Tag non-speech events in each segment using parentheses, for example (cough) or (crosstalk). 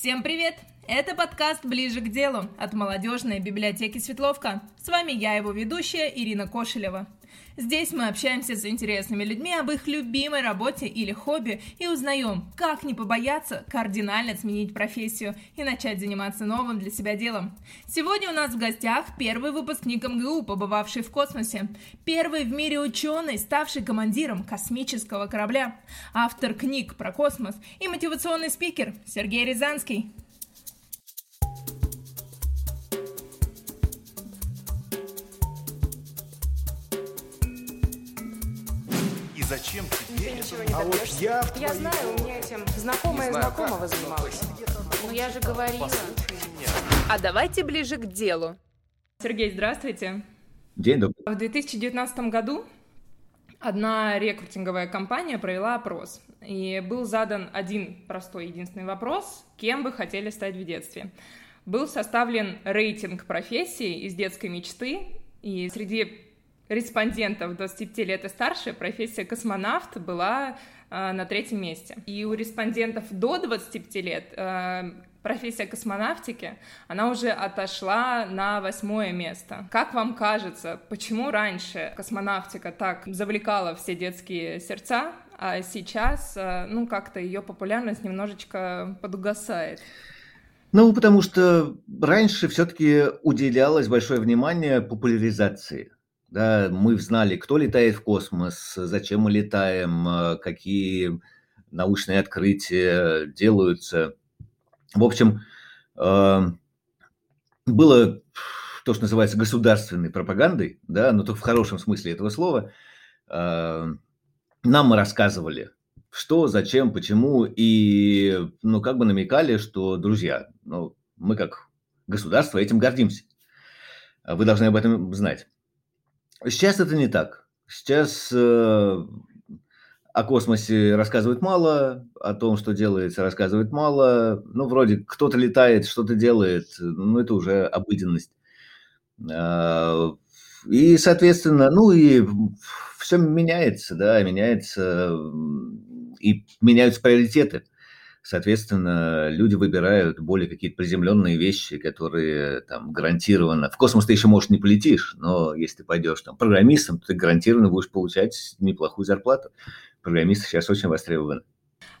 Всем привет! Это подкаст «Ближе к делу» от молодежной библиотеки Светловка. С вами я, его ведущая Ирина Кошелева. Здесь мы общаемся с интересными людьми об их любимой работе или хобби и узнаем, как не побояться кардинально сменить профессию и начать заниматься новым для себя делом. Сегодня у нас в гостях первый выпускник МГУ, побывавший в космосе, первый в мире ученый, ставший командиром космического корабля, автор книг про космос и мотивационный спикер Сергей Рязанский. Зачем тебе Ты ничего не А вот добьешься. я в Я твоем- знаю, у меня этим знакомая знаю, знакомого как. занималась. Ну я же говорила. А давайте ближе к делу. Сергей, здравствуйте. День добрый. В 2019 году одна рекрутинговая компания провела опрос, и был задан один простой единственный вопрос, кем вы хотели стать в детстве. Был составлен рейтинг профессий из детской мечты, и среди респондентов 25 лет и старше профессия космонавт была э, на третьем месте. И у респондентов до 25 лет э, профессия космонавтики, она уже отошла на восьмое место. Как вам кажется, почему раньше космонавтика так завлекала все детские сердца, а сейчас, э, ну, как-то ее популярность немножечко подугасает? Ну, потому что раньше все-таки уделялось большое внимание популяризации. Да, мы знали, кто летает в космос, зачем мы летаем, э, какие научные открытия делаются. В общем, э, было то, что называется государственной пропагандой, да, но только в хорошем смысле этого слова. Э, Нам рассказывали, что, зачем, почему, и, ну, как бы намекали, что, друзья, ну, мы как государство этим гордимся. Вы должны об этом знать. Сейчас это не так. Сейчас э, о космосе рассказывают мало, о том, что делается, рассказывают мало. Ну, вроде кто-то летает, что-то делает, ну, это уже обыденность. А, И, соответственно, ну и все меняется, да, меняется, и меняются приоритеты. Соответственно, люди выбирают более какие-то приземленные вещи, которые там гарантированно... В космос ты еще, может, не полетишь, но если ты пойдешь там программистом, то ты гарантированно будешь получать неплохую зарплату. Программисты сейчас очень востребованы.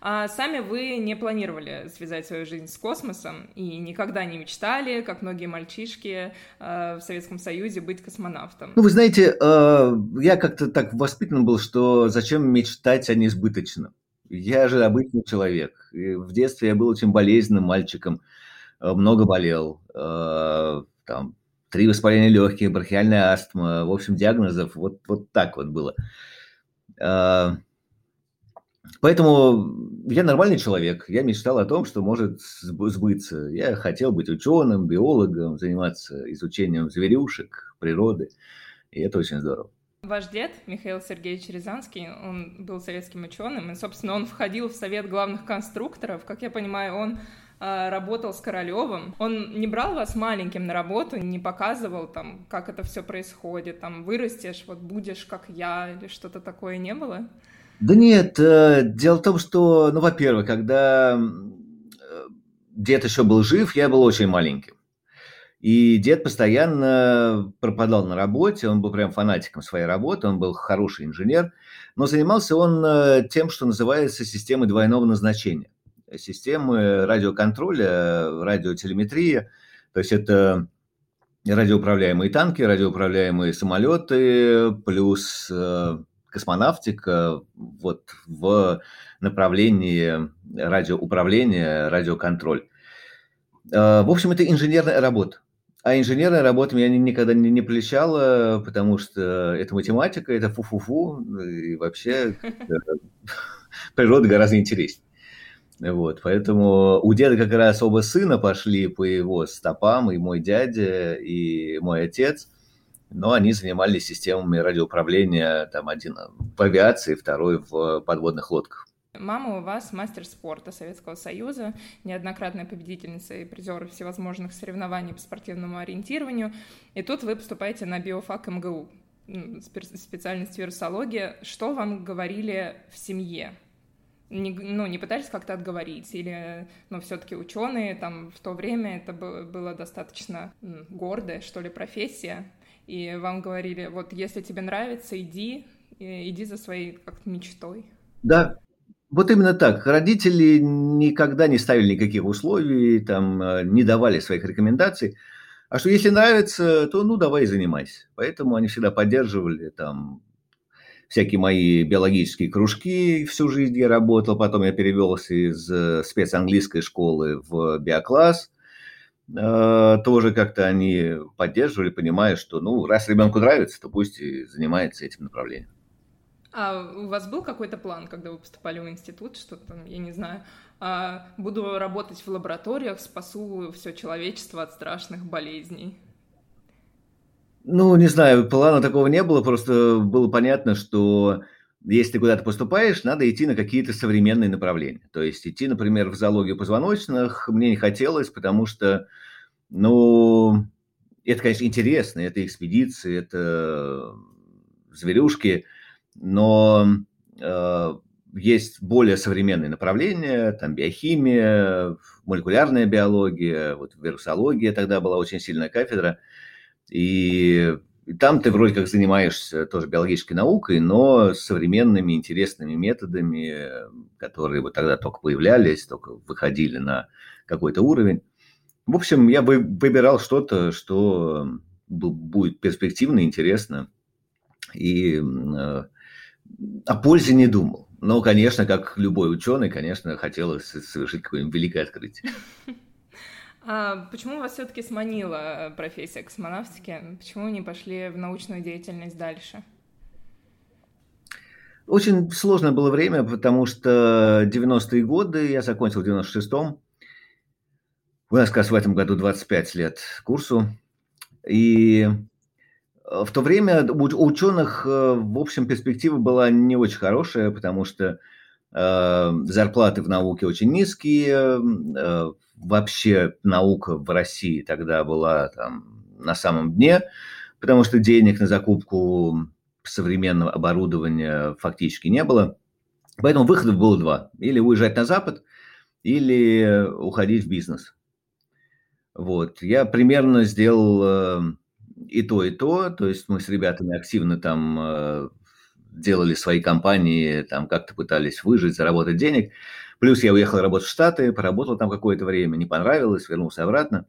А сами вы не планировали связать свою жизнь с космосом и никогда не мечтали, как многие мальчишки э, в Советском Союзе, быть космонавтом. Ну, вы знаете, э, я как-то так воспитан был, что зачем мечтать о несбыточном. Я же обычный человек. И в детстве я был очень болезненным мальчиком, э, много болел. э, Там, три воспаления легких, бронхиальная астма. В общем, диагнозов вот, вот так вот было. Э, Поэтому я нормальный человек. Я мечтал о том, что может сб- сбыться. Я хотел быть ученым, биологом, заниматься изучением зверюшек, природы. И это очень здорово. Ваш дед, Михаил Сергеевич Рязанский, он был советским ученым, и, собственно, он входил в совет главных конструкторов. Как я понимаю, он э, работал с Королевым. Он не брал вас маленьким на работу, не показывал там, как это все происходит, там, вырастешь, вот будешь как я, или что-то такое не было? Да нет, э, дело в том, что, ну, во-первых, когда э, дед еще был жив, я был очень маленьким. И дед постоянно пропадал на работе, он был прям фанатиком своей работы, он был хороший инженер, но занимался он э, тем, что называется системой двойного назначения. Системы радиоконтроля, радиотелеметрия, то есть это радиоуправляемые танки, радиоуправляемые самолеты, плюс э, космонавтика вот в направлении радиоуправления, радиоконтроль. Э, В общем, это инженерная работа. А инженерная работа меня ни- никогда не, не прельщала, потому что это математика, это фу-фу-фу, и вообще э, природа гораздо интереснее. Вот, поэтому у деда как раз оба сына пошли по его стопам, и мой дядя, и мой отец, но они занимались системами радиоуправления, там один в авиации, второй в подводных лодках. Мама у вас мастер спорта Советского Союза, неоднократная победительница и призер всевозможных соревнований по спортивному ориентированию. И тут вы поступаете на биофак МГУ, специальность вирусология. Что вам говорили в семье? не, ну, не пытались как-то отговорить? Или, ну, все-таки ученые там в то время это было достаточно гордая, что ли, профессия, и вам говорили, вот если тебе нравится, иди, иди за своей как-то мечтой. Да, вот именно так. Родители никогда не ставили никаких условий, там, э, не давали своих рекомендаций. А что если нравится, то ну давай занимайся. Поэтому они всегда поддерживали там всякие мои биологические кружки. Всю жизнь я работал, потом я перевелся из э, спецанглийской школы в биокласс. Э, тоже как-то они поддерживали, понимая, что ну раз ребенку нравится, то пусть и занимается этим направлением. А у вас был какой-то план, когда вы поступали в институт, что там, я не знаю, а, буду работать в лабораториях, спасу все человечество от страшных болезней? Ну, не знаю, плана такого не было, просто было понятно, что если ты куда-то поступаешь, надо идти на какие-то современные направления. То есть идти, например, в зоологию позвоночных мне не хотелось, потому что, ну, это, конечно, интересно, это экспедиции, это зверюшки – но э, есть более современные направления, там биохимия, молекулярная биология, вот вирусология тогда была очень сильная кафедра, и, и там ты вроде как занимаешься тоже биологической наукой, но современными интересными методами, которые вот тогда только появлялись, только выходили на какой-то уровень. В общем, я бы выбирал что-то, что будет перспективно, интересно, и э, о пользе не думал. Но, конечно, как любой ученый, конечно, хотелось совершить какое-нибудь великое открытие. А почему вас все-таки сманила профессия космонавтики? Почему не пошли в научную деятельность дальше? Очень сложное было время, потому что 90-е годы, я закончил в 96-м, у нас как раз в этом году 25 лет курсу, и Э, в то время у ученых, э, в общем, перспектива была не очень хорошая, потому что э, зарплаты в науке очень низкие, э, вообще наука в России тогда была там на самом дне, потому что денег на закупку современного оборудования фактически не было. Поэтому выходов было два. Или уезжать на Запад, или уходить в бизнес. Вот. Я примерно сделал э, и то, и то. То есть мы с ребятами активно там э, делали свои компании, там как-то пытались выжить, заработать денег. Плюс я уехал работать в Штаты, поработал там какое-то время, не понравилось, вернулся обратно.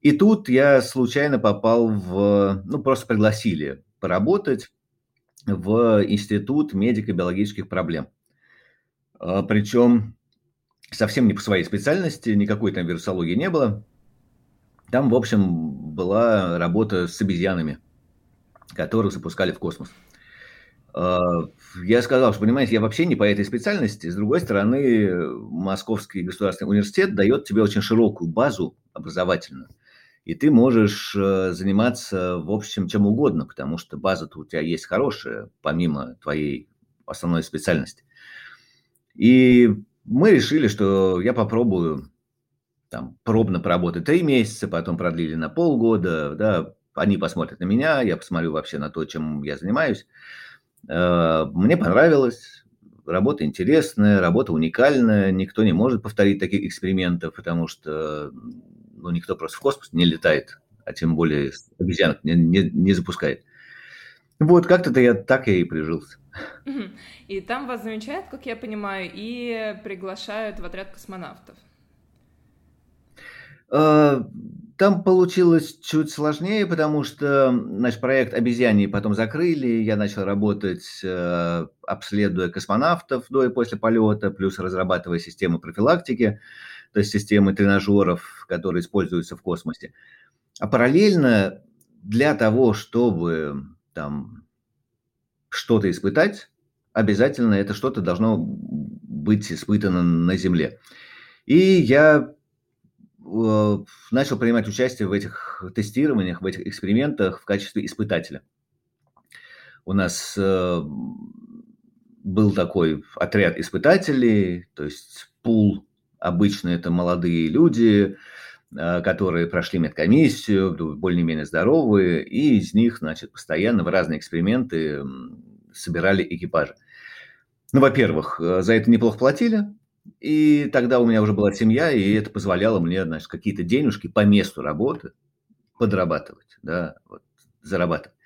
И тут я случайно попал в... Ну, просто пригласили поработать в Институт медико-биологических проблем. А, Причем совсем не по своей специальности, никакой там вирусологии не было. Там, в общем, была работа с обезьянами, которых запускали в космос. А, я сказал, что, понимаете, я вообще не по этой специальности. С другой стороны, Московский государственный университет дает тебе очень широкую базу образовательную. И ты можешь э, заниматься, в общем, чем угодно, потому что база-то у тебя есть хорошая, помимо твоей основной специальности. И мы решили, что я попробую там пробно поработать три месяца, потом продлили на полгода, да, они посмотрят на меня, я посмотрю вообще на то, чем я занимаюсь. Э, мне понравилось, работа интересная, работа уникальная, никто не может повторить таких экспериментов, потому что ну, никто просто в космос не летает, а тем более обезьянок не, не, не запускает. Вот как-то я так я и прижился. И там вас замечают, как я понимаю, и приглашают в отряд космонавтов. Э, там получилось чуть сложнее, потому что наш проект обезьяний потом закрыли. Я начал работать, э, обследуя космонавтов до и после полета, плюс разрабатывая системы профилактики, то есть системы тренажеров, которые используются в космосе. А параллельно для того, чтобы там что-то испытать, обязательно это что-то должно быть испытано на Земле. И я начал принимать участие в этих тестированиях, в этих экспериментах в качестве испытателя. У нас э, был такой отряд испытателей, то есть пул, обычно это молодые люди, э, которые прошли медкомиссию, более-менее здоровые, и из них, значит, постоянно в разные эксперименты собирали экипажи. Ну, во-первых, э, за это неплохо платили, и тогда у меня уже была семья, и это позволяло мне, значит, какие-то денежки по месту работы подрабатывать, да, вот, зарабатывать.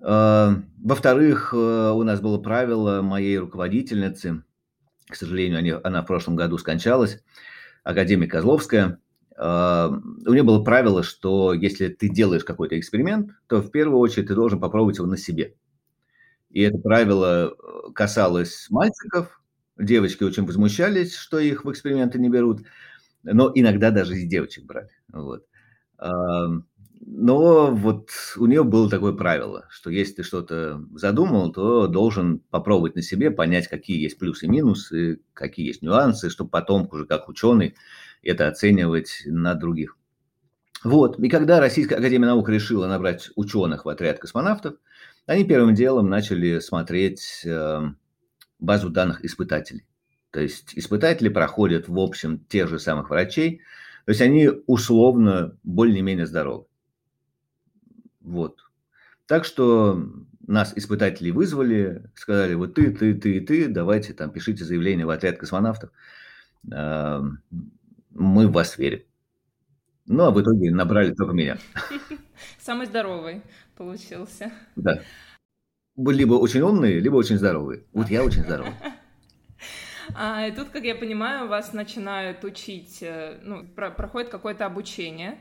А, во-вторых, э, у нас было правило моей руководительницы, к сожалению, она в прошлом году скончалась, академик Козловская, а, у нее было правило, что если ты делаешь какой-то эксперимент, то в первую очередь ты должен попробовать его на себе. И это правило э, касалось мальчиков, девочки очень возмущались, что их в эксперименты не берут, но иногда даже и девочек брали. Вот. Но вот у нее было такое правило, что если ты что-то задумал, то должен попробовать на себе, понять, какие есть плюсы и минусы, какие есть нюансы, чтобы потом уже как ученый это оценивать на других. Вот. И когда Российская Академия Наук решила набрать ученых в отряд космонавтов, они первым делом начали смотреть э, базу данных испытателей. То есть испытатели проходят, в общем, тех же самых врачей, то есть они условно более-менее здоровы. Вот. Так что нас испытатели вызвали, сказали, вот ты, ты, ты и ты, давайте там пишите заявление в отряд космонавтов. Мы в вас верим. Ну, а в итоге набрали только меня. (laughs) Самый здоровый получился. Да. Либо очень умные, либо очень здоровые. Вот я очень здоровый. (laughs) А, и тут, как я понимаю, вас начинают учить, э, ну, про проходит какое-то обучение,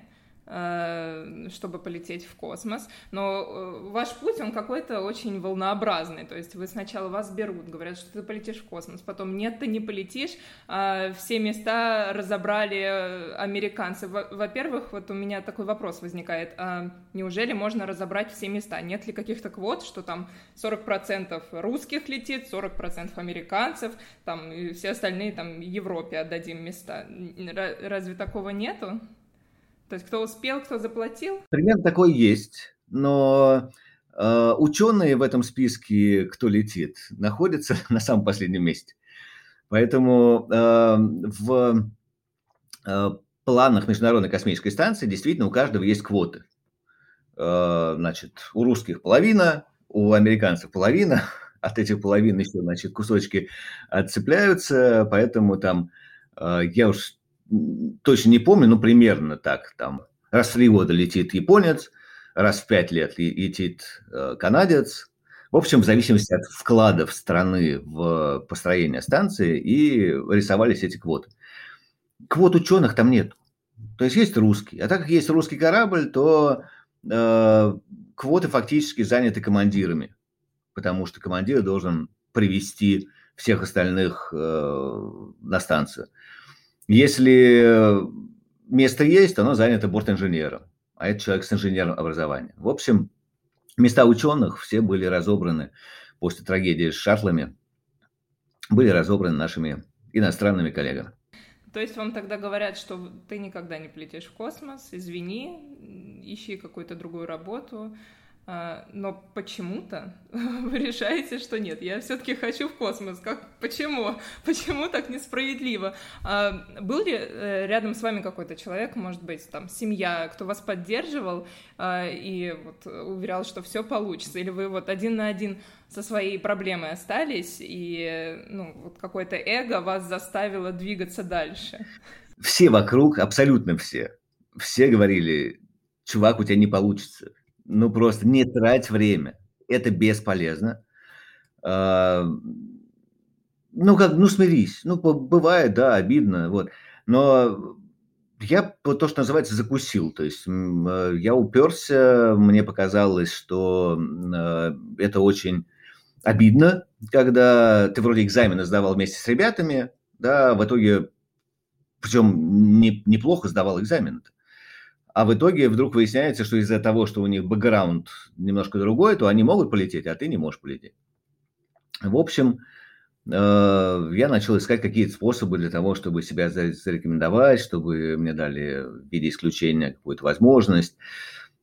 чтобы полететь в космос. Но э, ваш путь, он какой-то очень волнообразный. То есть вы сначала вас берут, говорят, что ты полетишь в космос, потом нет, ты не полетишь. А все места разобрали э, американцы. Во-первых, вот у меня такой вопрос возникает. А неужели можно разобрать все места? Нет ли каких-то квот, что там 40% русских летит, 40% американцев, там и все остальные там Европе отдадим места? Разве такого нету? То есть кто успел, кто заплатил? Примерно такой есть, но э, ученые в этом списке, кто летит, находятся (laughs) на самом последнем месте. Поэтому э, в э, планах Международной космической станции действительно у каждого есть квоты. Э, значит, у русских половина, у американцев половина, (laughs) от этих половин еще, значит, кусочки отцепляются, поэтому там, э, я уж точно не помню, но примерно так. Там раз в три года летит японец, раз в пять лет летит э, канадец. В общем, в зависимости от вкладов страны в построение станции и рисовались эти квоты. Квот ученых там нет. То есть есть русский. А так как есть русский корабль, то э, квоты фактически заняты командирами, потому что командир должен привести всех остальных э, на станцию. Если место есть, оно занято бортинженером, а это человек с инженерным образованием. В общем, места ученых все были разобраны после трагедии с шаттлами, были разобраны нашими иностранными коллегами. То есть вам тогда говорят, что ты никогда не полетишь в космос, извини, ищи какую-то другую работу, но почему-то (laughs) вы решаете, что нет, я все-таки хочу в космос. Как, почему? (laughs) Почему так несправедливо? А, был ли э, рядом с вами какой-то человек, может быть, там, семья, кто вас поддерживал а, и вот уверял, что все получится? Или вы вот один на один со своей проблемой остались, и ну, вот какое-то эго вас заставило двигаться дальше? Все вокруг, абсолютно все, все говорили, чувак, у тебя не получится ну, просто не трать время. Это бесполезно. А, ну, как, ну, смирись. Ну, бывает, да, обидно, вот. Но я то, что называется, закусил. То есть э, я уперся, мне показалось, что э, это очень обидно, когда ты вроде экзамены сдавал вместе с ребятами, да, в итоге, причем не, неплохо сдавал экзамен. А в итоге вдруг выясняется, что из-за того, что у них бэкграунд немножко другой, то они могут полететь, а ты не можешь полететь. В общем, э, я начал искать какие-то способы для того, чтобы себя зарекомендовать, чтобы мне дали в виде исключения какую-то возможность.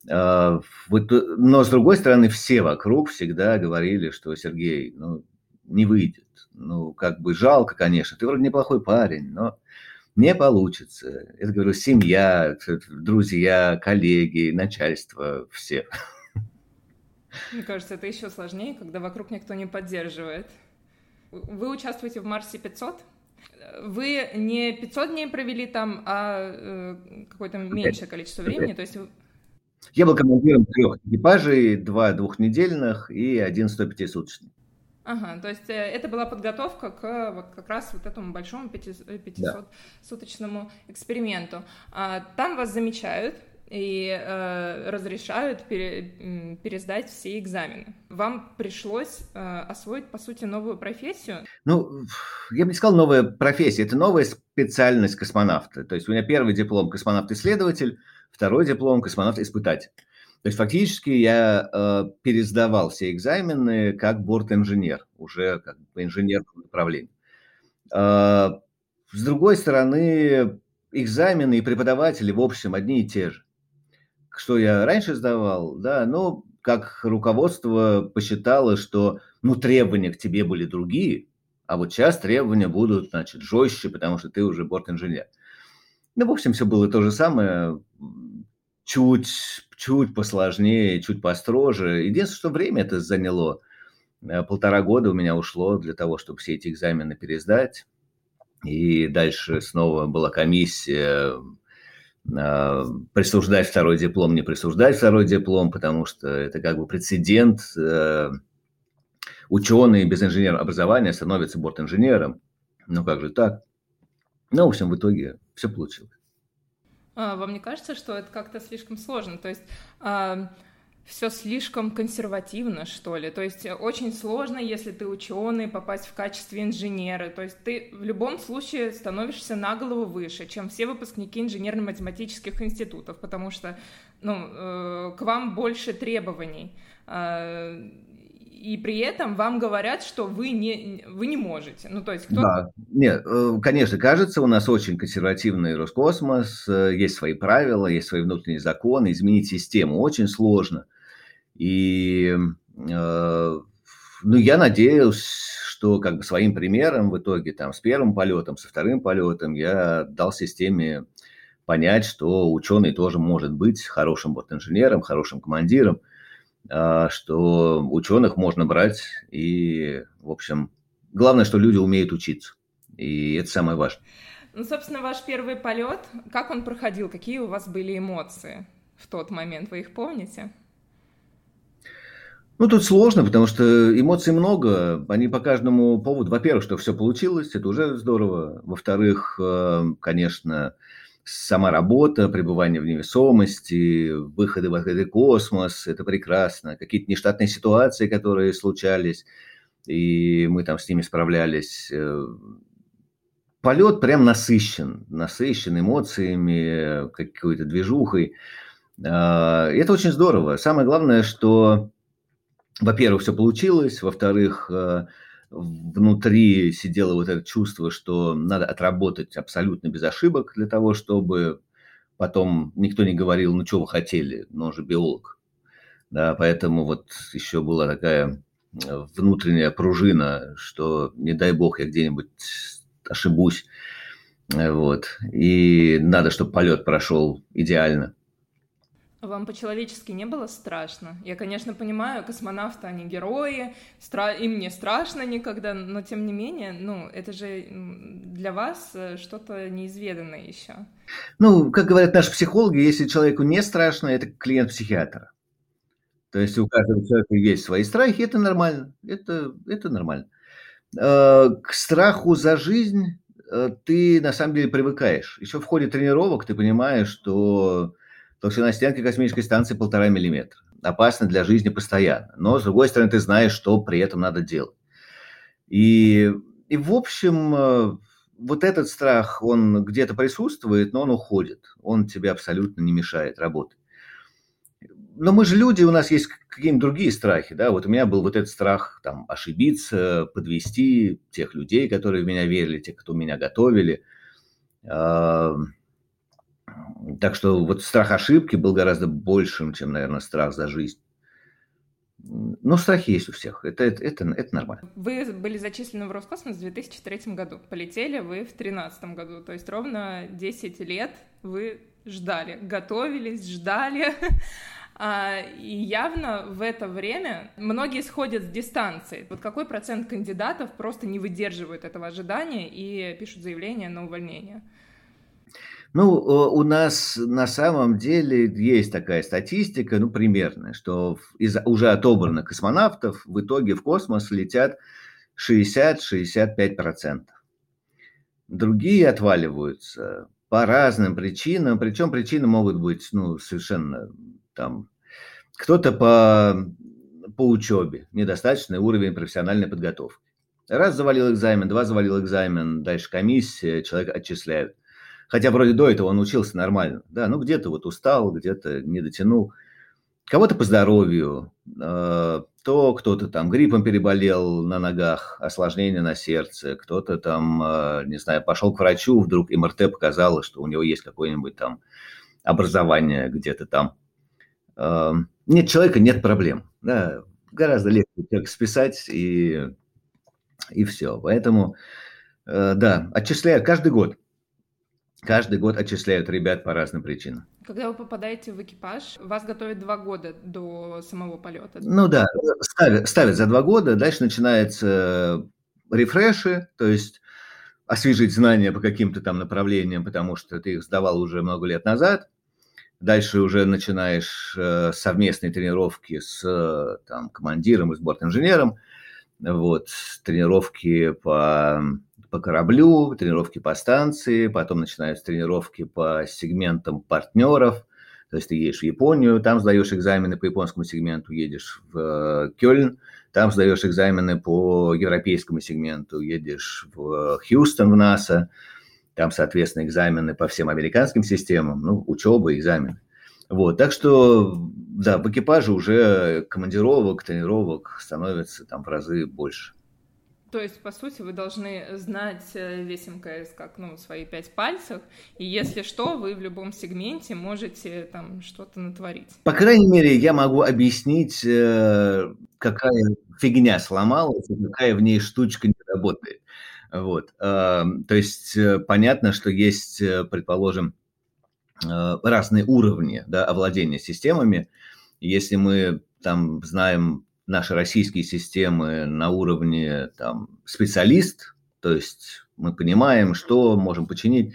Э, но, с другой стороны, все вокруг всегда говорили, что Сергей, ну, не выйдет. Ну, как бы жалко, конечно, ты вроде неплохой парень, но не получится. Это, говорю, семья, друзья, коллеги, начальство, все. Мне кажется, это еще сложнее, когда вокруг никто не поддерживает. вы участвуете в Марсе 500? Вы не 500 дней провели там, а э, какое-то меньшее количество времени, то есть... Я был командиром трех экипажей, два двухнедельных и один 105-суточный. Ага, то есть э, это была подготовка к вот как раз вот этому большому 500-суточному да. эксперименту. А, там вас замечают, и э, разрешают пере, пересдать все экзамены. Вам пришлось э, освоить, по сути, новую профессию? Ну, я бы не сказал новая профессия, это новая специальность космонавта. То есть у меня первый диплом космонавт-исследователь, второй диплом космонавт-испытатель. То есть фактически я э, пересдавал все экзамены как борт-инженер, уже как бы инженер по направлению. Э, с другой стороны, экзамены и преподаватели, в общем, одни и те же что я раньше сдавал, да, но как руководство посчитало, что, ну, требования к тебе были другие, а вот сейчас требования будут, значит, жестче, потому что ты уже борт-инженер. Ну, в общем, все было то же самое, чуть, чуть посложнее, чуть построже. Единственное, что время это заняло. Э, полтора года у меня ушло для того, чтобы все эти экзамены пересдать. И дальше снова была комиссия, а, присуждать второй диплом, не присуждать второй диплом, потому что это как бы прецедент. Э, ученый без инженерного образования становится борт-инженером. Ну как же так? Ну, в общем, в итоге все получилось. А, вам не кажется, что это как-то слишком сложно? То есть все слишком консервативно, что ли. То есть э, очень сложно, если ты ученый, попасть в качестве инженера. То есть ты в любом случае становишься на голову выше, чем все выпускники инженерно-математических институтов, потому что ну, э, к вам больше требований. Э, и при этом вам говорят, что вы не, вы не можете. Ну, то есть кто... Да, нет, э, конечно, кажется, у нас очень консервативный Роскосмос, э, есть свои правила, есть свои внутренние законы, изменить систему очень сложно – и э, ну, я надеюсь, что как бы своим примером в итоге там с первым полетом, со вторым полетом я дал системе понять, что ученый тоже может быть хорошим борт-инженером, хорошим командиром, что ученых можно брать и, в общем, главное, что люди умеют учиться. И это самое важное. Ну, собственно, ваш первый полет, как он проходил? Какие у вас были эмоции в тот момент? Вы их помните? Ну, тут сложно, потому что эмоций много. Они по каждому поводу. Во-первых, что все получилось, это уже здорово. Во-вторых, э, конечно, сама работа, пребывание в невесомости, выходы в открытый космос, это прекрасно. Какие-то нештатные ситуации, которые случались, и мы там с ними справлялись. Э, полет прям насыщен, насыщен эмоциями, какой-то движухой. Э, это очень здорово. Самое главное, что во-первых, все получилось, во-вторых, э, внутри сидело вот это чувство, что надо отработать абсолютно без ошибок для того, чтобы потом никто не говорил, ну что вы хотели, но он же биолог. Да, поэтому вот еще была такая э, внутренняя пружина, что не дай бог я где-нибудь ошибусь. Э, вот. И надо, чтобы полет прошел идеально. Вам по-человечески не было страшно? Я, конечно, понимаю, космонавты, они герои, стра... им не страшно никогда, но тем не менее, ну, это же для вас э, что-то неизведанное еще. Ну, как говорят наши психологи, если человеку не страшно, это клиент психиатра. То есть у каждого человека есть свои страхи, это нормально, это, это нормально. Э, к страху за жизнь э, ты на самом деле привыкаешь. Еще в ходе тренировок ты понимаешь, что Толщина стенки космической станции полтора миллиметра. Опасно для жизни постоянно. Но, с другой стороны, ты знаешь, что при этом надо делать. И, и в общем, э, вот этот страх, он где-то присутствует, но он уходит. Он тебе абсолютно не мешает работать. Но мы же люди, у нас есть какие-нибудь другие страхи, да, вот у меня был вот этот страх там ошибиться, подвести тех людей, которые в меня верили, тех, кто меня готовили. Так что вот страх ошибки был гораздо большим, чем, наверное, страх за жизнь. Но страхи есть у всех. Это, это, это, это нормально. Вы были зачислены в Роскосмос в 2003 году. Полетели вы в 2013 году. То есть ровно 10 лет вы ждали, готовились, ждали. (laughs) А, и явно в это время многие сходят с дистанции. Вот какой процент кандидатов просто не выдерживают этого ожидания и пишут заявление на увольнение? Ну, у нас на самом деле есть такая статистика, ну, примерная, что из уже отобранных космонавтов в итоге в космос летят 60-65%. Другие отваливаются по разным причинам, причем причины могут быть, ну, совершенно там, кто-то по, по учебе, недостаточный уровень профессиональной подготовки. Раз завалил экзамен, два завалил экзамен, дальше комиссия, человек отчисляют. Хотя вроде до этого он учился нормально. Да, ну где-то вот устал, где-то не дотянул. Кого-то по здоровью, э, то кто-то там гриппом переболел на ногах, осложнение на сердце, кто-то там, э, не знаю, пошел к врачу, вдруг МРТ показало, что у него есть какое-нибудь там образование где-то там. Э, нет человека, нет проблем. Да, гораздо легче человека списать и, и все. Поэтому, да, отчисляют каждый год. Каждый год отчисляют ребят по разным причинам. Когда вы попадаете в экипаж, вас готовят два года до самого полета. Ну да, ставят, ставят за два года, дальше начинаются рефреши, то есть освежить знания по каким-то там направлениям, потому что ты их сдавал уже много лет назад. Дальше уже начинаешь э, совместные тренировки с там, командиром и с бортинженером. Вот, тренировки по по кораблю, тренировки по станции, потом начинаются тренировки по сегментам партнеров. То есть ты едешь в Японию, там сдаешь экзамены по японскому сегменту, едешь в э, Кёльн, там сдаешь экзамены по европейскому сегменту, едешь в Хьюстон в НАСА, там, соответственно, экзамены по всем американским системам, ну, учеба, экзамены. Вот, так что, да, в экипаже уже командировок, тренировок становится там в разы больше. То есть, по сути, вы должны знать э, весь МКС как, ну, свои пять пальцев, и если что, вы в любом сегменте можете там что-то натворить. По крайней мере, я могу объяснить, э, какая фигня сломалась, какая в ней штучка не работает. Вот. Эм, то есть, э, понятно, что есть, предположим, разные уровни да, овладения системами. Если мы там знаем наши российские системы на уровне там, специалист, то есть мы понимаем, что можем починить.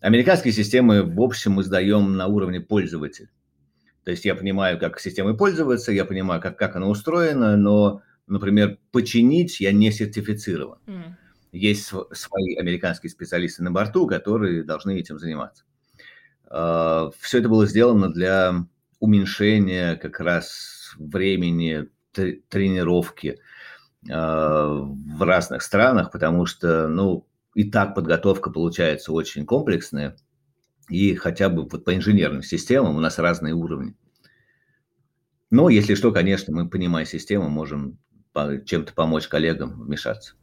Американские системы, в общем, мы сдаем на уровне пользователя. То есть я понимаю, как системой пользоваться, я понимаю, как, как она устроена, но, например, починить я не сертифицирован. Mm. Есть свои американские специалисты на борту, которые должны этим заниматься. А, Все это было сделано для уменьшения как раз времени тренировки а, в разных странах, потому что, ну, и так подготовка получается очень комплексная, и хотя бы вот по инженерным системам у нас разные уровни. Но если что, конечно, мы, понимая систему, можем чем-то помочь коллегам вмешаться.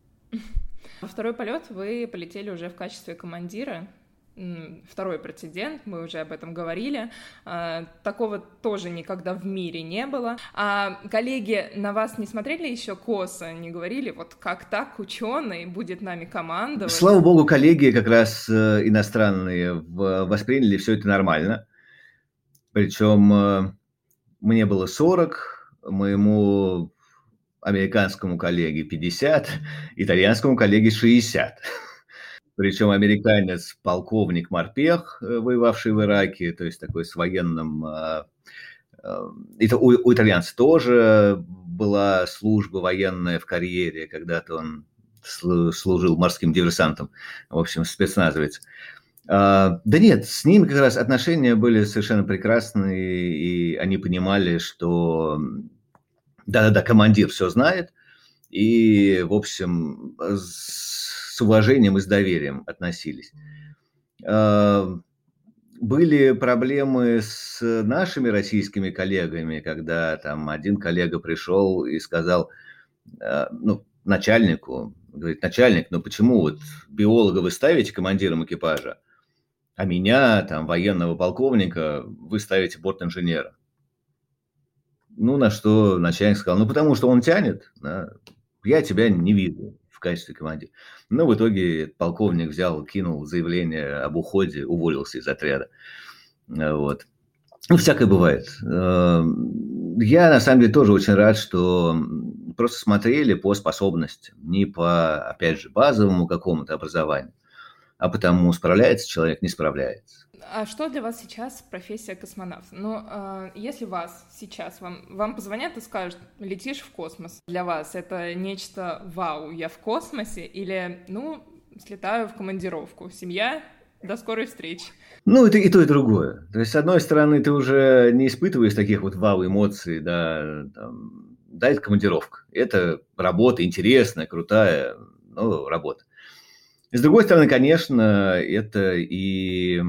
Во второй полет вы полетели уже в качестве командира второй прецедент, мы уже об этом говорили. А, такого тоже никогда в мире не было. А коллеги на вас не смотрели еще косо, не говорили, вот как так ученый будет нами командовать? Слава богу, коллеги как раз э, иностранные восприняли все это нормально. Причем э, мне было 40, моему американскому коллеге 50, итальянскому коллеге 60 причем американец, полковник Морпех, э, воевавший в Ираке, то есть такой с военным... А, а, это у, у итальянца тоже была служба военная в карьере, когда-то он служил морским диверсантом, в общем, спецназовец. А, да нет, с ним как раз отношения были совершенно прекрасные, и они понимали, что да-да-да, командир все знает, и, в общем, с уважением и с доверием относились. А, были проблемы с нашими российскими коллегами, когда там один коллега пришел и сказал, а, ну, начальнику, говорит, начальник, ну почему вот биолога вы ставите командиром экипажа, а меня, там, военного полковника, вы ставите борт-инженера? Ну, на что начальник сказал, ну, потому что он тянет, да, я тебя не вижу в качестве командира. Но в итоге полковник взял, кинул заявление об уходе, уволился из отряда. Вот. Ну, всякое бывает. Эм, я, на самом деле, тоже очень рад, что просто смотрели по способностям, не по, опять же, базовому какому-то образованию, а потому справляется человек, не справляется. А что для вас сейчас профессия космонавта? Ну, э, если вас сейчас, вам, вам позвонят и скажут, летишь в космос, для вас это нечто вау, я в космосе, или, ну, слетаю в командировку, семья, до скорой встречи. Ну, это и то, и другое. То есть, с одной стороны, ты уже не испытываешь таких вот вау-эмоций, да, там, да, это командировка. Это работа интересная, крутая, ну, работа. С другой стороны, конечно, это и,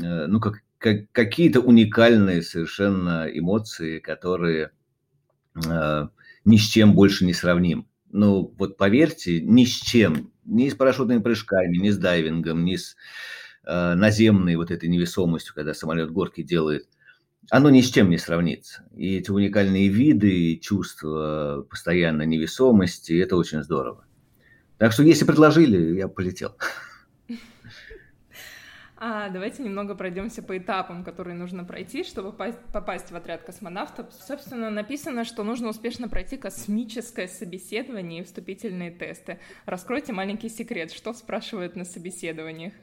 ну, как, как, какие-то уникальные совершенно эмоции, которые э, ни с чем больше не сравним. Ну, вот поверьте, ни с чем, ни с парашютными прыжками, ни с дайвингом, ни с Э, наземной вот этой невесомостью, когда самолет горки делает, оно ни с чем не сравнится. И эти уникальные виды и чувства постоянной невесомости, это очень здорово. Так что если предложили, я полетел. (laughs) А давайте немного пройдемся по этапам, которые нужно пройти, чтобы попасть в отряд космонавтов. Собственно, написано, что нужно успешно пройти космическое собеседование и вступительные тесты. Раскройте маленький секрет, что спрашивают на собеседованиях.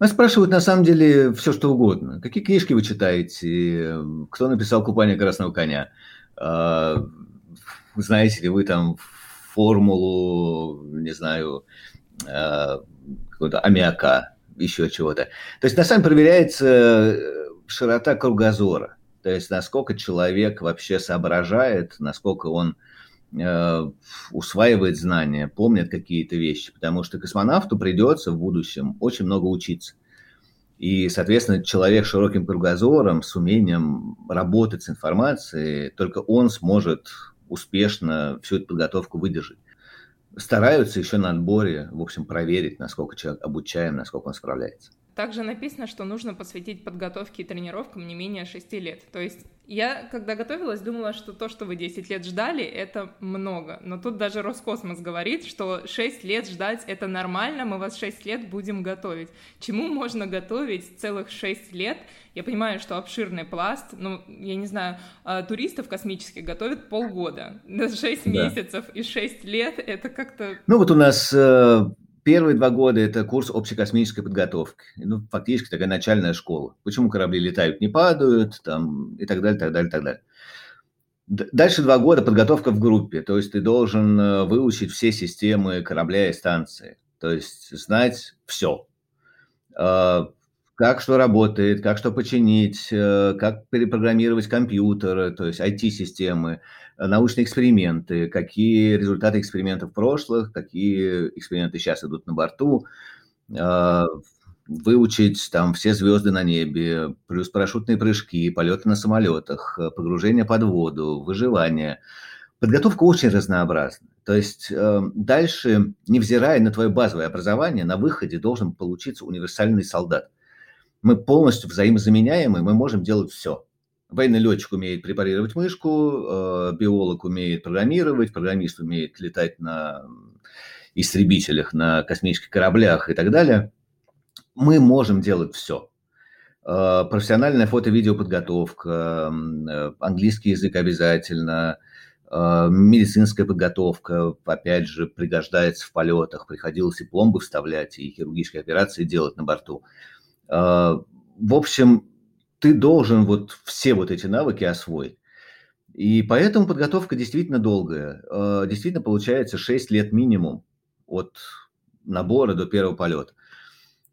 Вас спрашивают на самом деле все, что угодно. Какие книжки вы читаете? Кто написал «Купание красного коня»? А, знаете ли вы там формулу, не знаю, а, какого-то аммиака, еще чего-то. То есть на самом деле проверяется э, широта кругозора. То есть насколько человек вообще соображает, насколько он Э, усваивает знания, помнит какие-то вещи, потому что космонавту придется в будущем очень много учиться. И, соответственно, человек с широким кругозором, с умением работать с информацией, только он сможет успешно всю эту подготовку выдержать. Стараются еще на отборе, в общем, проверить, насколько человек обучаем, насколько он справляется. Также написано, что нужно посвятить подготовке и тренировкам не менее 6 лет. То есть я, когда готовилась, думала, что то, что вы 10 лет ждали, это много. Но тут даже Роскосмос говорит, что 6 лет ждать — это нормально, мы вас 6 лет будем готовить. Чему можно готовить целых 6 лет? Я понимаю, что обширный пласт, ну, я не знаю, а, туристов космических готовят полгода. 6 да. месяцев и 6 лет — это как-то... Ну вот у нас э, Первые два года это курс общекосмической подготовки. Ну, фактически такая начальная школа. Почему корабли летают, не падают, там, и так далее, так далее, так далее. Дальше два года подготовка в группе. То есть ты должен э, выучить все системы корабля и станции. То есть знать все. Как что работает, как что починить, э, как перепрограммировать компьютеры, то есть IT-системы, научные эксперименты, какие результаты экспериментов прошлых, какие эксперименты сейчас идут на борту, а, выучить там все звезды на небе, плюс парашютные прыжки, полеты на самолетах, погружение под воду, выживание. Подготовка очень разнообразна. То есть э, дальше, невзирая на твое базовое образование, на выходе должен получиться универсальный солдат. Мы полностью взаимозаменяемы, мы можем делать все. Военный летчик умеет препарировать мышку, э, биолог умеет программировать, программист умеет летать на истребителях, на космических кораблях и так далее. Мы можем делать все. Э, профессиональная фото-видеоподготовка, э, английский язык обязательно, медицинская подготовка, опять же, пригождается в полетах. Приходилось и пломбы вставлять, и хирургические операции делать на борту. В общем, ты должен вот все вот эти навыки освоить. И поэтому подготовка действительно долгая. Э, действительно получается 6 лет минимум от набора до первого полета.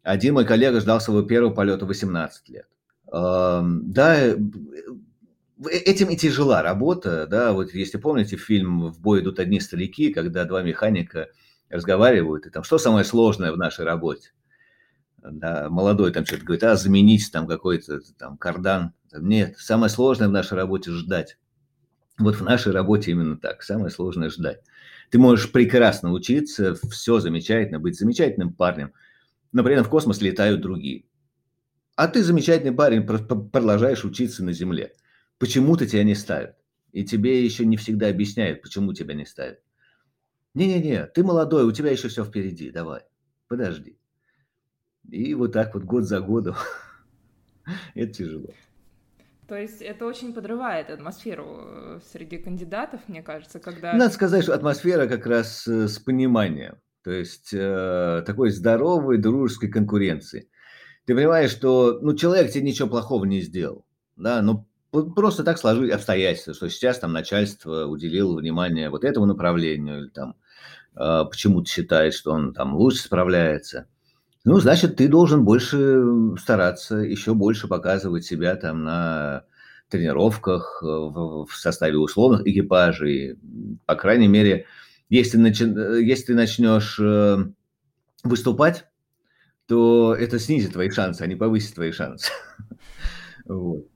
Один мой коллега ждал своего первого полета 18 лет. Эм, да, э, этим и тяжела работа, да, вот если помните фильм «В бой идут одни старики», когда два механика разговаривают, и там, что самое сложное в нашей работе? Да, молодой там что-то говорит, а заменить там какой-то там кардан. Нет, самое сложное в нашей работе ждать. Вот в нашей работе именно так. Самое сложное ждать. Ты можешь прекрасно учиться, все замечательно, быть замечательным парнем, но при этом в космос летают другие. А ты замечательный парень, продолжаешь учиться на Земле. Почему-то тебя не ставят. И тебе еще не всегда объясняют, почему тебя не ставят. Не-не-не, ты молодой, у тебя еще все впереди, давай, подожди. И вот так вот год за годом. (laughs) Это тяжело. То есть это очень подрывает атмосферу э, среди кандидатов, мне кажется, когда... Надо сказать, что атмосфера как раз э, с пониманием, то есть э, такой здоровой дружеской конкуренции. Ты понимаешь, что ну, человек тебе ничего плохого не сделал, да, но просто так сложились обстоятельства, что сейчас там начальство уделило внимание вот этому направлению, или там э, почему-то считает, что он там лучше справляется. Ну, значит, ты должен больше стараться, еще больше показывать себя там на тренировках, э, в, в составе условных экипажей. По крайней мере, если, начи... если ты начнешь э, выступать, то это снизит твои шансы, а не повысит твои шансы. (laughs) Вот.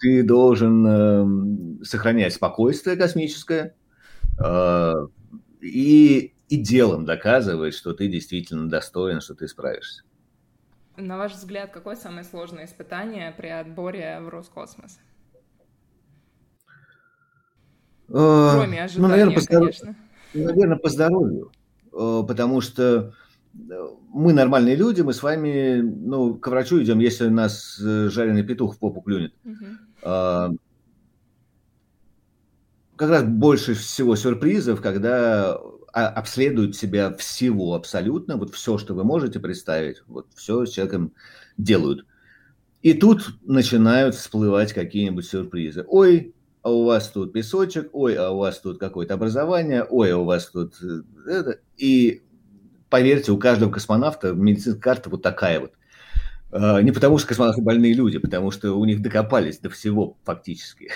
Ты должен эм, сохранять спокойствие космическое и и делом доказывать, что ты действительно достоин, что ты справишься. На ваш взгляд, какое самое сложное испытание при отборе в Роскосмос? Э, Кроме ожидания, ну, наверное, по конечно. Наверное, по здоровью. Э, потому что э, мы нормальные люди, мы с вами, ну, к врачу идем, если у нас жареный петух в попу клюнет. Угу. Как раз больше всего сюрпризов, когда а, обследуют себя всего абсолютно, вот все, что вы можете представить, вот все с человеком делают. И тут начинают всплывать какие-нибудь сюрпризы. Ой, а у вас тут песочек, ой, а у вас тут какое-то образование, ой, а у вас тут э, это. И поверьте, у каждого космонавта медицинская карта вот такая вот. А, не потому что космонавты больные люди, потому что у них докопались до всего фактически.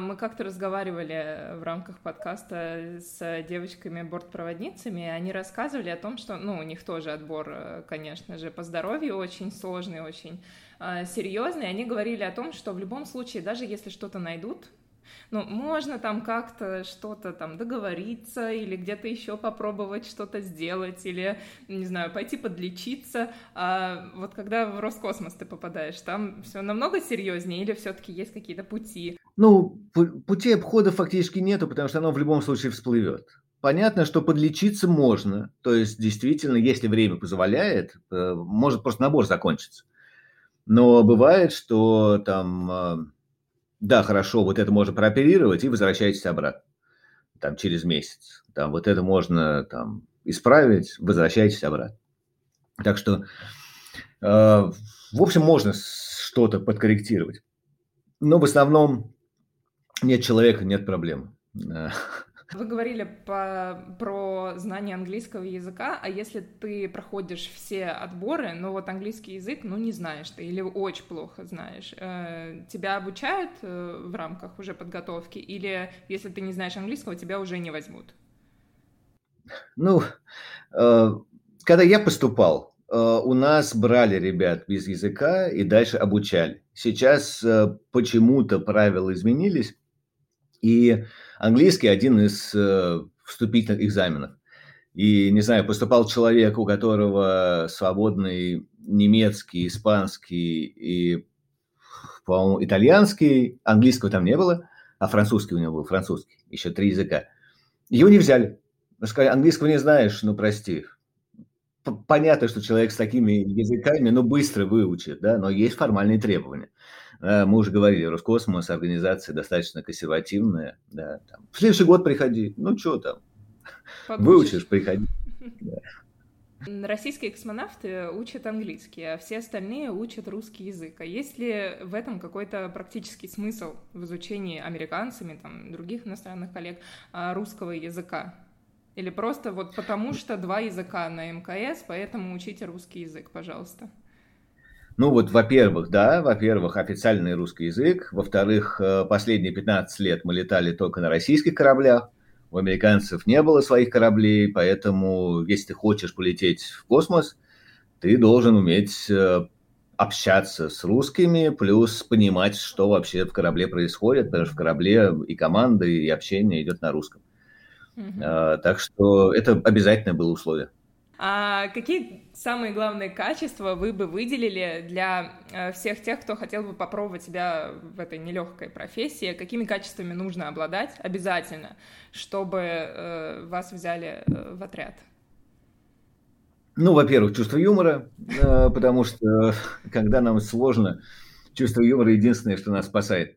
Мы как-то разговаривали в рамках подкаста с девочками-бортпроводницами, и они рассказывали о том, что, ну, у них тоже отбор, конечно же, по здоровью очень сложный, очень э, серьезный. Они говорили о том, что в любом случае, даже если что-то найдут, ну, можно там как-то что-то там договориться или где-то еще попробовать что-то сделать или, не знаю, пойти подлечиться. А вот когда в Роскосмос ты попадаешь, там все намного серьезнее или все-таки есть какие-то пути? Ну, пути обхода фактически нету, потому что оно в любом случае всплывет. Понятно, что подлечиться можно. То есть, действительно, если время позволяет, э, может просто набор закончиться. Но бывает, что там э, да, хорошо, вот это можно прооперировать и возвращаетесь обратно, там, через месяц. Там, вот это можно там исправить, возвращайтесь обратно. Так что, э, в общем, можно что-то подкорректировать. Но в основном нет человека, нет проблем. (laughs) Вы говорили по, про знание английского языка, а если ты проходишь все отборы, но вот английский язык, ну, не знаешь ты или очень плохо знаешь, э, тебя обучают э, в рамках уже подготовки, или если ты не знаешь английского, тебя уже не возьмут? Ну, э, когда я поступал, у нас брали ребят без языка и дальше обучали. Сейчас почему-то правила изменились, и английский один из э, вступительных экзаменов. И, не знаю, поступал человек, у которого свободный немецкий, испанский и, по-моему, итальянский, английского там не было, а французский у него был, французский, еще три языка. Его не взяли. Сказали, английского не знаешь, ну прости. Понятно, что человек с такими языками, ну, быстро выучит, да, но есть формальные требования. Э, мы уже говорили, Роскосмос организация достаточно консервативная. Да, там. В следующий год приходи. Ну, что там? Подучишь. Выучишь, приходи. Да. (laughs) Российские космонавты учат английский, а все остальные учат русский язык. А есть ли в этом какой-то практический смысл в изучении американцами, там, других иностранных коллег а, русского языка? Или просто вот потому что два языка на МКС, поэтому учите русский язык, пожалуйста? Ну вот, во-первых, да, во-первых, официальный русский язык, во-вторых, э, последние 15 лет мы летали только на российских кораблях, у американцев не было своих кораблей, поэтому если ты хочешь полететь в космос, ты должен уметь э, общаться с русскими, плюс понимать, что вообще в корабле происходит, потому что в корабле и команда, и общение идет на русском. Mm-hmm. Так что это обязательное было условие. А какие самые главные качества вы бы выделили для э, всех тех, кто хотел бы попробовать себя в этой нелегкой профессии? Какими качествами нужно обладать обязательно, чтобы э, вас взяли э, в отряд? Ну, во-первых, чувство юмора, э, потому что когда нам сложно, чувство юмора единственное, что нас спасает.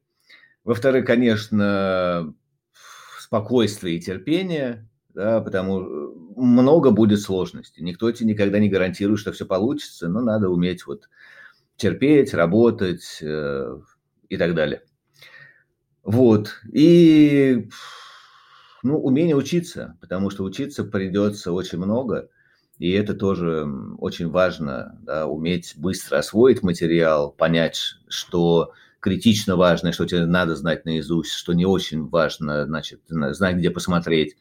Во-вторых, конечно, спокойствие и терпение, да, потому э, много будет сложностей. Никто тебе никогда не гарантирует, что все получится, но надо уметь вот терпеть, работать э, и так далее. Вот. И ну, умение учиться, потому что учиться придется очень много, и это тоже очень важно, да, уметь быстро освоить материал, понять, что критично важно, что тебе надо знать наизусть, что не очень важно, значит, знать, где посмотреть,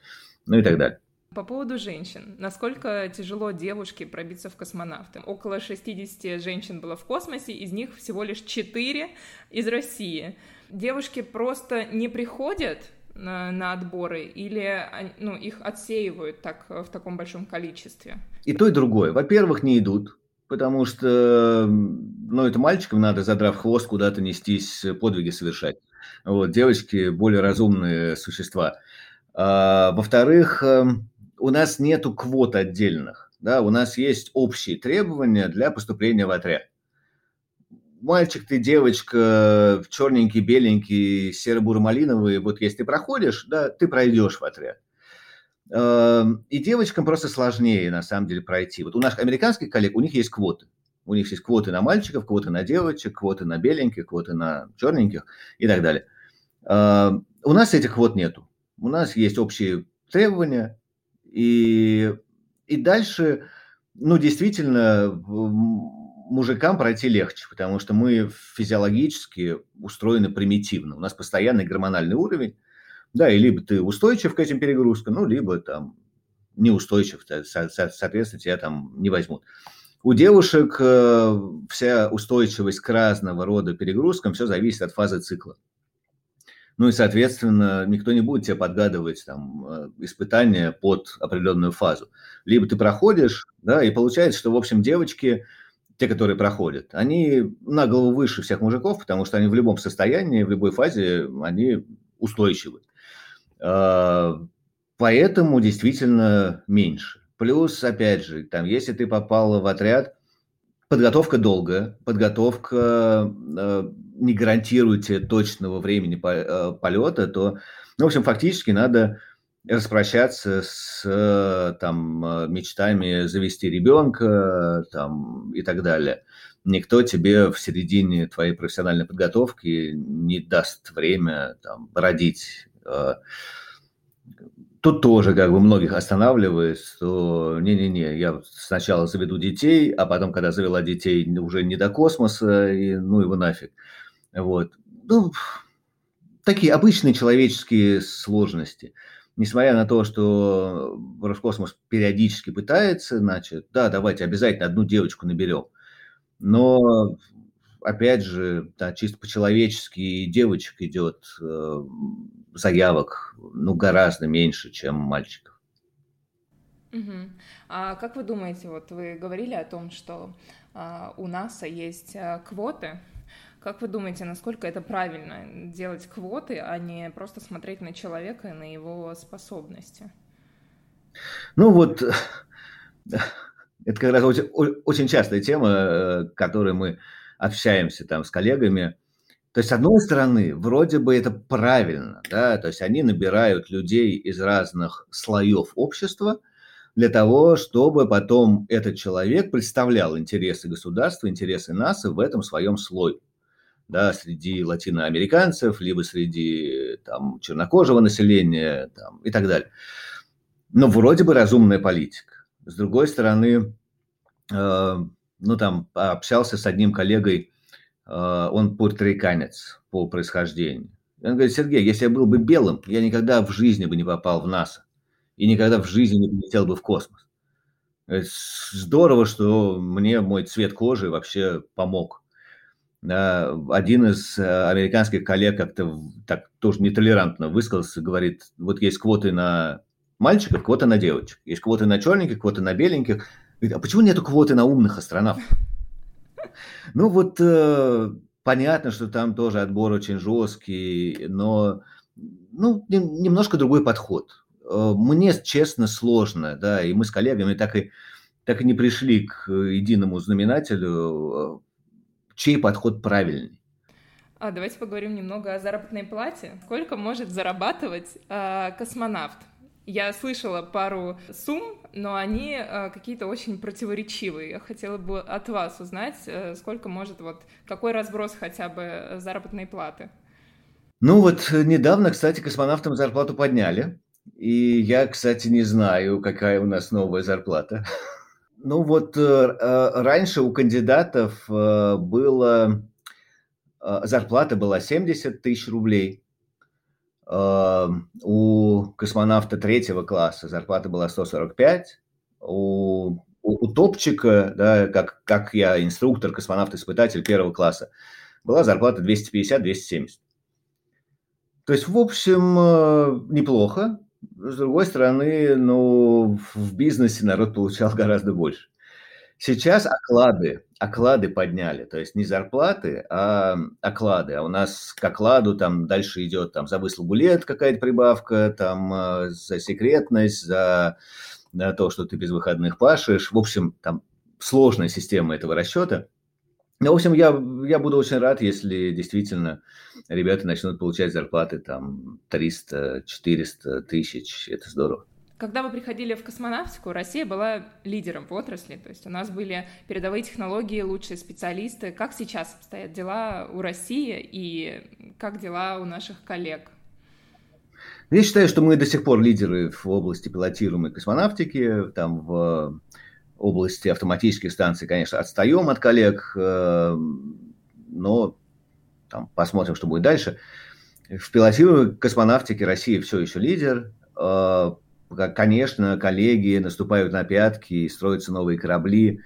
ну и так далее. По поводу женщин. Насколько тяжело девушке пробиться в космонавты? Около 60 женщин было в космосе, из них всего лишь 4 из России. Девушки просто не приходят на, на отборы или ну, их отсеивают так, в таком большом количестве? И то, и другое. Во-первых, не идут, потому что, ну, это мальчикам надо, задрав хвост, куда-то нестись, подвиги совершать. Вот, девочки более разумные существа. А, во-вторых, эм, у нас нету квот отдельных, да, у нас есть общие требования для поступления в отряд. Мальчик ты, девочка, черненький, беленький, серо-буро-малиновый, вот если ты проходишь, да, ты пройдешь в отряд. Эм, и девочкам просто сложнее, на самом деле, пройти. Вот у наших американских коллег, у них есть квоты. У них есть квоты на мальчиков, квоты на девочек, квоты на беленьких, квоты на черненьких и так далее. Эм, у нас этих квот нету. У нас есть общие требования, и, и дальше, ну, действительно, мужикам пройти легче, потому что мы физиологически устроены примитивно. У нас постоянный гормональный уровень, да, и либо ты устойчив к этим перегрузкам, ну, либо там неустойчив, соответственно, тебя там не возьмут. У девушек э, вся устойчивость к разного рода перегрузкам, все зависит от фазы цикла. Ну и, соответственно, никто не будет тебе подгадывать там э, испытания под определенную фазу. Либо ты проходишь, да, и получается, что, в общем, девочки, те, которые проходят, они на голову выше всех мужиков, потому что они в любом состоянии, в любой фазе, они устойчивы. А, поэтому действительно меньше. Плюс, опять же, там, если ты попал в отряд, подготовка долгая, подготовка э, не гарантирует тебе точного времени э, полета, то, ну, в общем, фактически надо распрощаться с там, мечтами завести ребенка там, и так далее. Никто тебе в середине твоей профессиональной подготовки не даст время там, родить. Тут тоже как бы многих останавливает, что не-не-не, я сначала заведу детей, а потом, когда завела детей, уже не до космоса, и ну его нафиг. Вот. Ну, такие обычные человеческие сложности. Несмотря на то, что Роскосмос периодически пытается, значит, да, давайте обязательно одну девочку наберем. Но, опять же, да, чисто по-человечески девочек идет э, заявок, ну, гораздо меньше, чем мальчиков. Угу. А как вы думаете, вот вы говорили о том, что а, у НАСА есть а, квоты как вы думаете, насколько это правильно делать квоты, а не просто смотреть на человека и на его способности? Ну вот, (laughs) это как раз очень, очень частая тема, э, которой мы общаемся там с коллегами. То есть, с одной стороны, вроде бы это правильно, да, то есть они набирают людей из разных слоев общества для того, чтобы потом этот человек представлял интересы государства, интересы НАСА в этом своем слое да, среди латиноамериканцев, либо среди там, чернокожего населения там, и так далее. Но вроде бы разумная политика. С другой стороны, э, ну там общался с одним коллегой, э, он пуэрториканец по происхождению. И он говорит, Сергей, если я был бы белым, я никогда в жизни бы не попал в НАСА и никогда в жизни не полетел бы в космос. Здорово, что мне мой цвет кожи вообще помог один из э, американских коллег как-то так тоже нетолерантно высказался, говорит, вот есть квоты на мальчиков, квоты на девочек, есть квоты на черненьких, квоты на беленьких. Говорит, а почему нету квоты на умных астронавтов? (laughs) Ну вот э, понятно, что там тоже отбор очень жесткий, но ну, немножко другой подход. Э, мне, честно, сложно, да, и мы с коллегами так и так и не пришли к единому знаменателю, чей подход правильный. А давайте поговорим немного о заработной плате. Сколько может зарабатывать э, космонавт? Я слышала пару сумм, но они э, какие-то очень противоречивые. Я хотела бы от вас узнать, э, сколько может вот какой разброс хотя бы заработной платы. Ну вот недавно, кстати, космонавтам зарплату подняли. И я, кстати, не знаю, какая у нас новая зарплата. (laughs) Ну вот э, э, раньше у кандидатов э, было зарплата была 70 тысяч рублей. У космонавта третьего класса зарплата была 145. У, у, у топчика, да, как, как я инструктор, космонавт-испытатель первого класса, была зарплата 250-270. То есть, в общем, неплохо. С другой стороны, ну, в бизнесе народ получал (laughs) гораздо больше. Сейчас оклады, оклады подняли, то есть не зарплаты, а оклады. А у нас к окладу там дальше идет там за выслугу лет какая-то прибавка, там э, за секретность, за, то, что ты без выходных пашешь. В общем, там сложная система этого расчета. Ну, в общем, я, я буду очень рад, если действительно ребята начнут получать зарплаты там 300, 400 тысяч. Это здорово. Когда вы приходили в космонавтику, Россия была лидером в отрасли, то есть у нас были передовые технологии, лучшие специалисты. Как сейчас обстоят дела у России и как дела у наших коллег? Я считаю, что мы до сих пор лидеры в области пилотируемой космонавтики. Там в области автоматических станций, конечно, отстаем от коллег, э, но там, посмотрим, что будет дальше. В пилотируемой космонавтике Россия все еще лидер. Э, конечно, коллеги наступают на пятки, строятся новые корабли,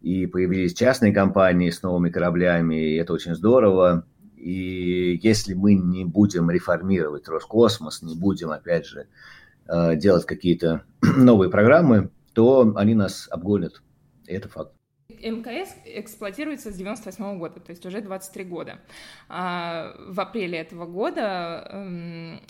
и появились частные компании с новыми кораблями, и это очень здорово. И если мы не будем реформировать Роскосмос, не будем, опять же, э, делать какие-то (clears throat) новые программы, то они нас обгонят. Это факт. МКС эксплуатируется с 98 года, то есть уже 23 года. А в апреле этого года эм,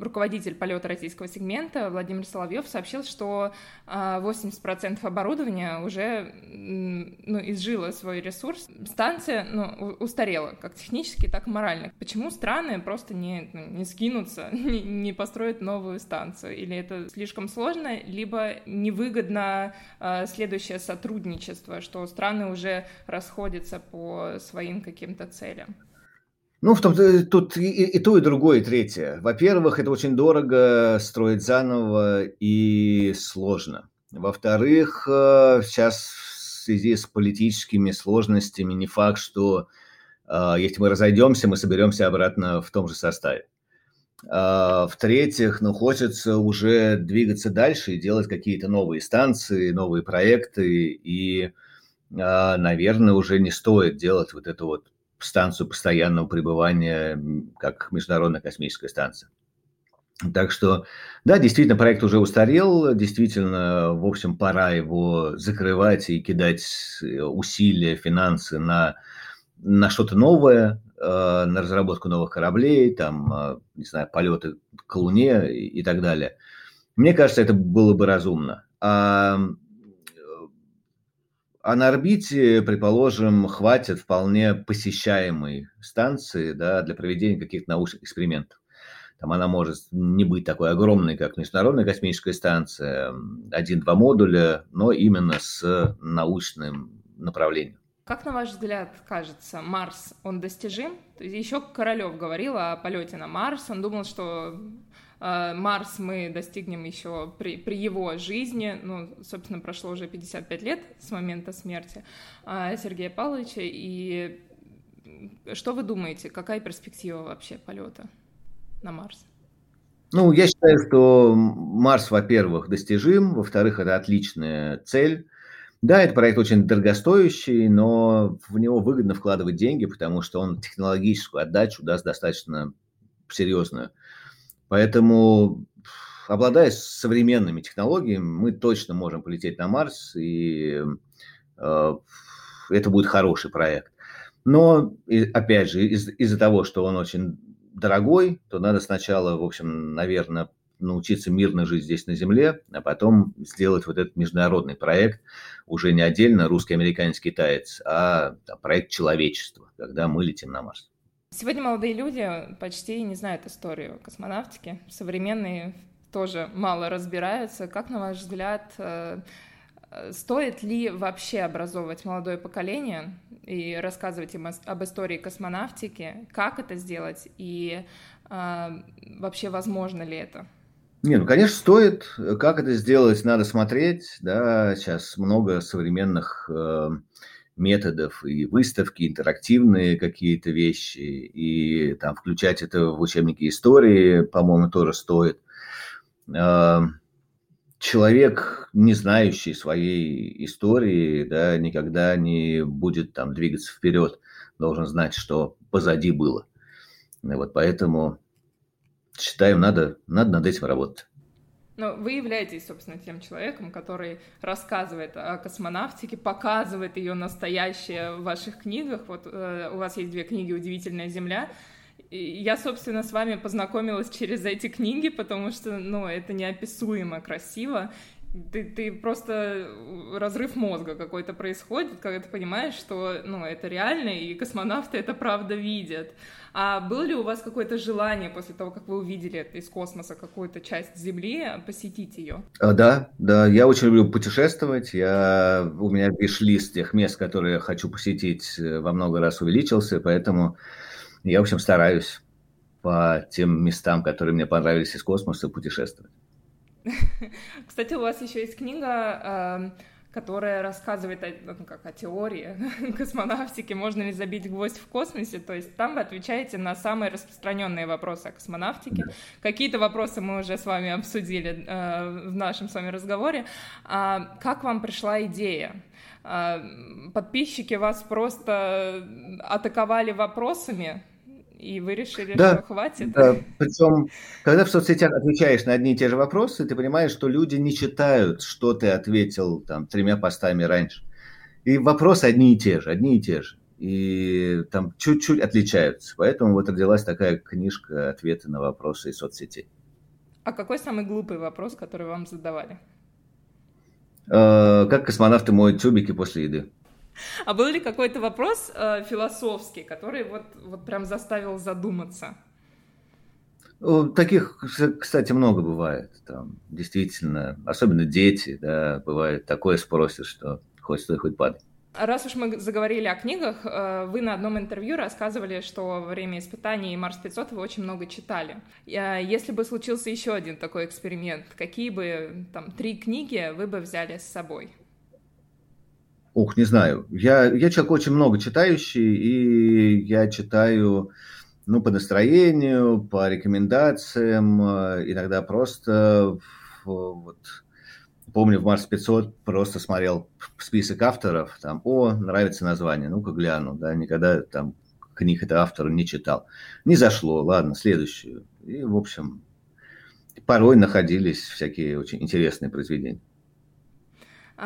руководитель полета российского сегмента Владимир Соловьев сообщил, что 80% а, оборудования уже ну, изжило свой ресурс. Станция ну, устарела, как технически, так и морально. Почему страны просто не, ну, не скинутся, (laughs) не, не построят новую станцию? Или это слишком сложно, либо невыгодно а, следующее сотрудничество, что страны уже расходятся по своим каким-то целям? Ну, в том, тут и, и то, и другое, и третье. Во-первых, это очень дорого строить заново и сложно. Во-вторых, э, сейчас в связи с политическими сложностями не факт, что э, если мы разойдемся, мы соберемся обратно в том же составе. А, в-третьих, ну, хочется уже двигаться дальше и делать какие-то новые станции, новые проекты, и, а, наверное, уже не стоит делать вот это вот станцию постоянного пребывания, как Международная космическая станция. Так что, да, действительно, проект уже устарел, действительно, в общем, пора его закрывать и кидать э, усилия, финансы на, на что-то новое, э, на разработку новых кораблей, там, э, не знаю, полеты к Луне и, так далее. Мне кажется, это было бы разумно. А а на орбите, предположим, хватит вполне посещаемой станции да, для проведения каких-то научных экспериментов. Там она может не быть такой огромной, как Международная космическая станция, один-два модуля, но именно с научным направлением. Как, на ваш взгляд, кажется, Марс, он достижим? Еще Королев говорил о полете на Марс, он думал, что Марс мы достигнем еще при, при его жизни, ну, собственно, прошло уже 55 лет с момента смерти э, Сергея Павловича, и что вы думаете, какая перспектива вообще полета на Марс? Ну, я считаю, что Марс, во-первых, достижим, во-вторых, это отличная цель. Да, это проект очень дорогостоящий, но в него выгодно вкладывать деньги, потому что он технологическую отдачу даст достаточно серьезную. Поэтому, обладая современными технологиями, мы точно можем полететь на Марс, и э, это будет хороший проект. Но, и, опять же, из- из-за того, что он очень дорогой, то надо сначала, в общем, наверное, научиться мирно жить здесь на Земле, а потом сделать вот этот международный проект, уже не отдельно русский, американский, китаец, а проект человечества, когда мы летим на Марс. Сегодня молодые люди почти не знают историю космонавтики. Современные тоже мало разбираются. Как, на ваш взгляд, э, стоит ли вообще образовывать молодое поколение и рассказывать им об истории космонавтики? Как это сделать? И э, вообще возможно ли это? Не, ну, конечно, стоит. Как это сделать, надо смотреть. Да, сейчас много современных э, методов и выставки, интерактивные какие-то вещи, и там включать это в учебники истории, по-моему, тоже стоит. Э, человек, не знающий своей истории, да, никогда не будет там двигаться вперед, должен знать, что позади было. И вот поэтому считаю, надо, надо над этим работать. Но вы являетесь, собственно, тем человеком, который рассказывает о космонавтике, показывает ее настоящее в ваших книгах. Вот э, у вас есть две книги «Удивительная Земля», я, собственно, с вами познакомилась через эти книги, потому что, ну, это неописуемо красиво. Ты, ты просто разрыв мозга какой-то происходит, когда ты понимаешь, что, ну, это реально, и космонавты это правда видят. А было ли у вас какое-то желание после того, как вы увидели из космоса какую-то часть Земли, посетить ее? А, да, да, я очень люблю путешествовать. Я, у меня виш-лист тех мест, которые я хочу посетить, э, во много раз увеличился, поэтому я, в общем, стараюсь по тем местам, которые мне понравились из космоса, путешествовать. (laughs) Кстати, у вас еще есть книга, эм, которая рассказывает о, ну, как, о теории (laughs) космонавтики, можно ли забить гвоздь в космосе. То есть там вы отвечаете на самые распространенные вопросы о космонавтике. Какие-то вопросы мы уже с вами обсудили э, в нашем с вами разговоре. А как вам пришла идея? А, подписчики вас просто атаковали вопросами, и вы решили, да, что хватит? Да, причем, когда в соцсетях отвечаешь на одни и те же вопросы, ты понимаешь, что люди не читают, что ты ответил там тремя постами раньше. И вопросы одни и те же, одни и те же. И там чуть-чуть отличаются. Поэтому вот родилась такая книжка «Ответы на вопросы из соцсетей». А какой самый глупый вопрос, который вам задавали? Э, как космонавты моют тюбики после еды? А был ли какой-то вопрос э, философский, который вот, вот прям заставил задуматься? Таких, кстати, много бывает. Там, действительно, особенно дети, да, бывает такое спросят, что хоть стой, хоть падай. Раз уж мы заговорили о книгах, э, вы на одном интервью рассказывали, что во время испытаний Марс 500 вы очень много читали. Э, если бы случился еще один такой эксперимент, какие бы там три книги вы бы взяли с собой? Ух, не знаю. Я, я человек очень много читающий, и я читаю ну, по настроению, по рекомендациям, э, иногда просто вот, помню, в Марс 500 просто смотрел список авторов, там, о, нравится название, ну-ка гляну, да, никогда там книг этого автора не читал. Не зашло, ладно, следующую. И, в общем, порой находились всякие очень интересные произведения.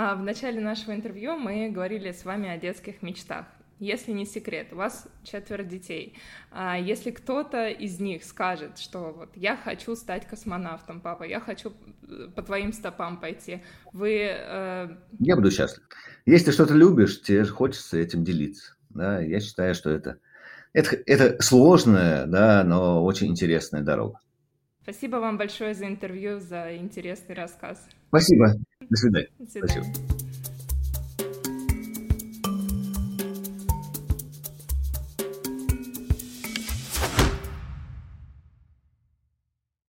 А в начале нашего интервью мы говорили с вами о детских мечтах. Если не секрет, у вас четверо детей. А если кто-то из них скажет, что вот я хочу стать космонавтом, папа, я хочу э, по твоим стопам пойти, вы... Э... Я буду счастлив. Если что-то любишь, тебе хочется этим делиться. Да? Я считаю, что это, это, это сложная, да, но очень интересная дорога. Спасибо вам большое за интервью, за интересный рассказ. Спасибо. До свидания. До свидания. Спасибо.